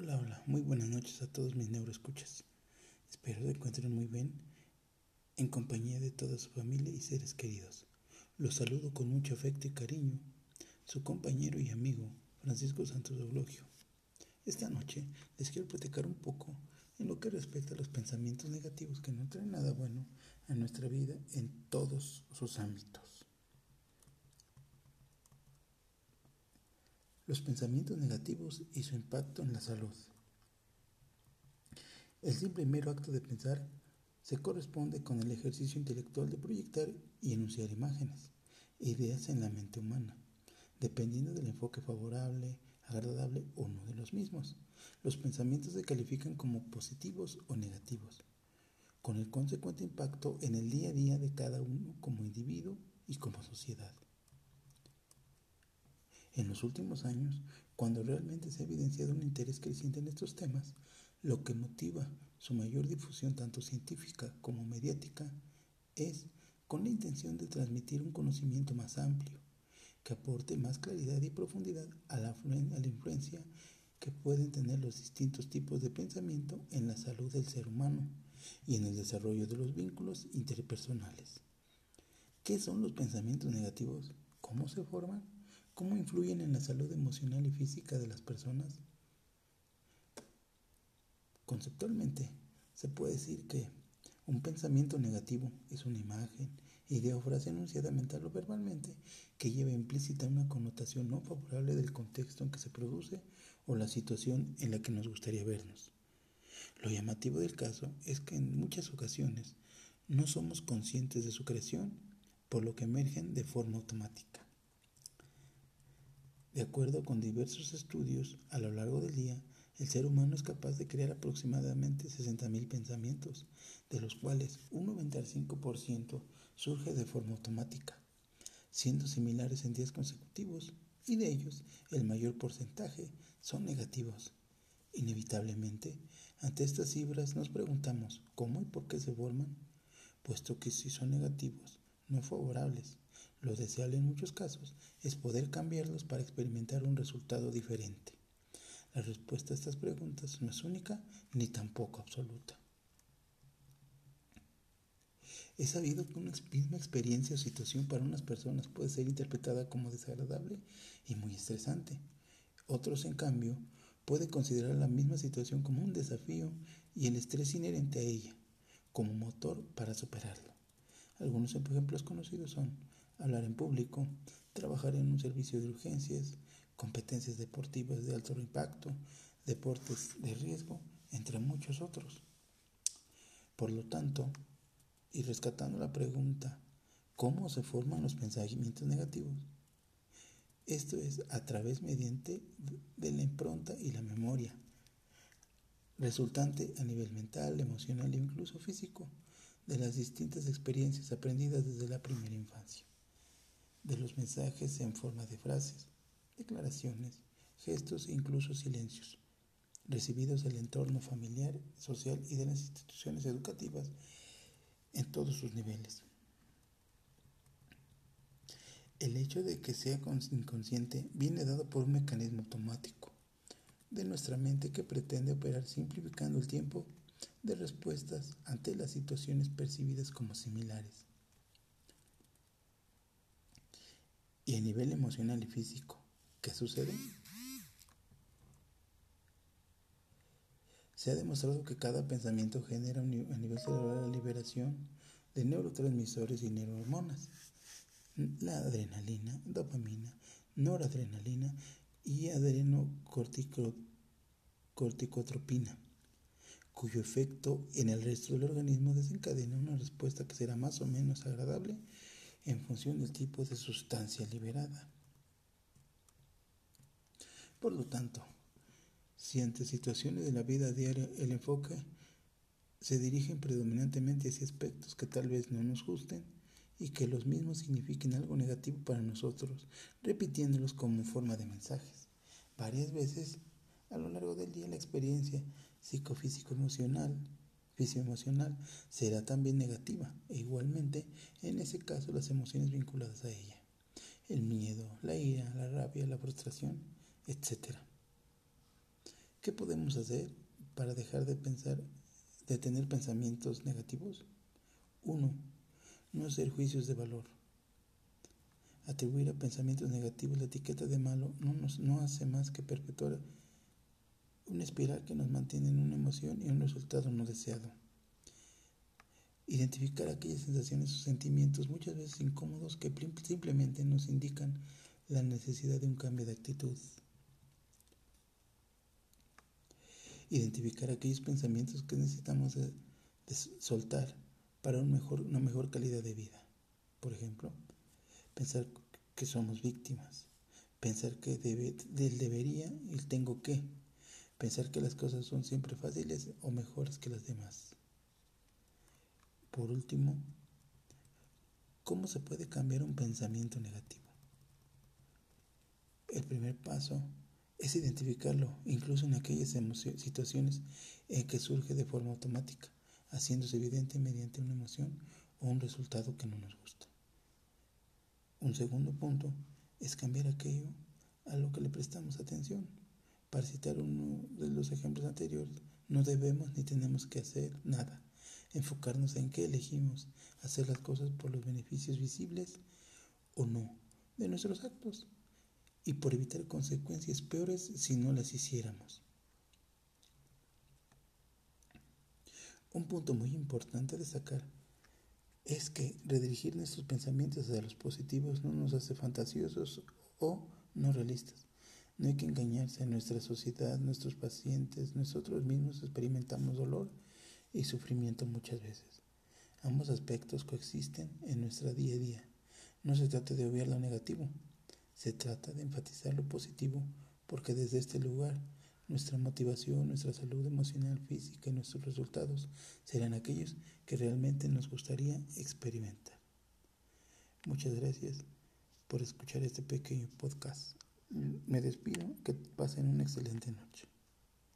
Hola, hola, muy buenas noches a todos mis neuroescuchas. Espero se encuentren muy bien en compañía de toda su familia y seres queridos. Los saludo con mucho afecto y cariño, su compañero y amigo Francisco Santos Eulogio. Esta noche les quiero platicar un poco en lo que respecta a los pensamientos negativos que no traen nada bueno a nuestra vida en todos sus ámbitos. Los pensamientos negativos y su impacto en la salud. El simple mero acto de pensar se corresponde con el ejercicio intelectual de proyectar y enunciar imágenes ideas en la mente humana, dependiendo del enfoque favorable, agradable o no de los mismos. Los pensamientos se califican como positivos o negativos, con el consecuente impacto en el día a día de cada uno como individuo y como sociedad. En los últimos años, cuando realmente se ha evidenciado un interés creciente en estos temas, lo que motiva su mayor difusión tanto científica como mediática es con la intención de transmitir un conocimiento más amplio, que aporte más claridad y profundidad a la, influencia que pueden tener los distintos tipos de pensamiento en la salud del ser humano y en el desarrollo de los vínculos interpersonales. ¿Qué son los pensamientos negativos? ¿Cómo se forman? ¿Cómo influyen en la salud emocional y física de las personas? Conceptualmente, se puede decir que un pensamiento negativo es una imagen, idea o frase enunciada mental o verbalmente que lleva implícita una connotación no favorable del contexto en que se produce o la situación en la que nos gustaría vernos. Lo llamativo del caso es que en muchas ocasiones no somos conscientes de su creación, por lo que emergen de forma automática. De acuerdo con diversos estudios, a lo largo del día, el ser humano es capaz de crear aproximadamente 60.000 pensamientos, de los cuales un 95% surge de forma automática, siendo similares en días consecutivos, y de ellos el mayor porcentaje son negativos. Inevitablemente, ante estas cifras nos preguntamos cómo y por qué se forman, puesto que si son negativos, no favorables, lo deseable en muchos casos es poder cambiarlos para experimentar un resultado diferente. La respuesta a estas preguntas no es única ni tampoco absoluta. Es sabido que una misma experiencia o situación para unas personas puede ser interpretada como desagradable y muy estresante. Otros, en cambio, pueden considerar la misma situación como un desafío y el estrés inherente a ella como motor para superarlo. Algunos ejemplos conocidos son hablar en público, trabajar en un servicio de urgencias, competencias deportivas de alto impacto, deportes de riesgo, entre muchos otros. Por lo tanto, y rescatando la pregunta, ¿cómo se forman los pensamientos negativos? Esto es a través mediante de la impronta y la memoria, resultante a nivel mental, emocional e incluso físico, de las distintas experiencias aprendidas desde la primera infancia de los mensajes en forma de frases, declaraciones, gestos e incluso silencios, recibidos del entorno familiar, social y de las instituciones educativas en todos sus niveles. El hecho de que sea inconsciente viene dado por un mecanismo automático de nuestra mente que pretende operar simplificando el tiempo de respuestas ante las situaciones percibidas como similares. Y a nivel emocional y físico. ¿Qué sucede? Se ha demostrado que cada pensamiento genera a nivel cerebral la liberación de neurotransmisores y neurohormonas, la adrenalina, dopamina, noradrenalina y adrenocorticotropina, cuyo efecto en el resto del organismo desencadena una respuesta que será más o menos agradable en función del tipo de sustancia liberada. Por lo tanto, si ante situaciones de la vida diaria el enfoque se dirige predominantemente hacia aspectos que tal vez no nos gusten y que los mismos signifiquen algo negativo para nosotros, repitiéndolos como forma de mensajes. Varias veces a lo largo del día la experiencia psicofísico-emocional emocional será también negativa e igualmente en ese caso las emociones vinculadas a ella, el miedo, la ira, la rabia, la frustración, etc. ¿Qué podemos hacer para dejar de pensar, de tener pensamientos negativos? Uno, no hacer juicios de valor. Atribuir a pensamientos negativos la etiqueta de malo no, nos, no hace más que perpetuar una espiral que nos mantiene en una emoción y un resultado no deseado. Identificar aquellas sensaciones o sentimientos muchas veces incómodos que simplemente nos indican la necesidad de un cambio de actitud. Identificar aquellos pensamientos que necesitamos de, soltar para una mejor calidad de vida. Por ejemplo, pensar que somos víctimas, pensar que debe, del debería y el tengo que, pensar que las cosas son siempre fáciles o mejores que las demás. Por último, ¿cómo se puede cambiar un pensamiento negativo? El primer paso es identificarlo, incluso en aquellas situaciones en que surge de forma automática, haciéndose evidente mediante una emoción o un resultado que no nos gusta. Un segundo punto es cambiar aquello a lo que le prestamos atención. Para citar uno de los ejemplos anteriores, no debemos ni tenemos que hacer nada. Enfocarnos en qué elegimos, hacer las cosas por los beneficios visibles o no de nuestros actos y por evitar consecuencias peores si no las hiciéramos. Un punto muy importante a destacar es que redirigir nuestros pensamientos hacia los positivos no nos hace fantasiosos o no realistas. No hay que engañarse en nuestra sociedad, nuestros pacientes, nosotros mismos experimentamos dolor y sufrimiento muchas veces. Ambos aspectos coexisten en nuestra día a día. No se trata de obviar lo negativo, se trata de enfatizar lo positivo, porque desde este lugar nuestra motivación, nuestra salud emocional, física y nuestros resultados serán aquellos que realmente nos gustaría experimentar. Muchas gracias por escuchar este pequeño podcast. Me despido, que pasen una excelente noche.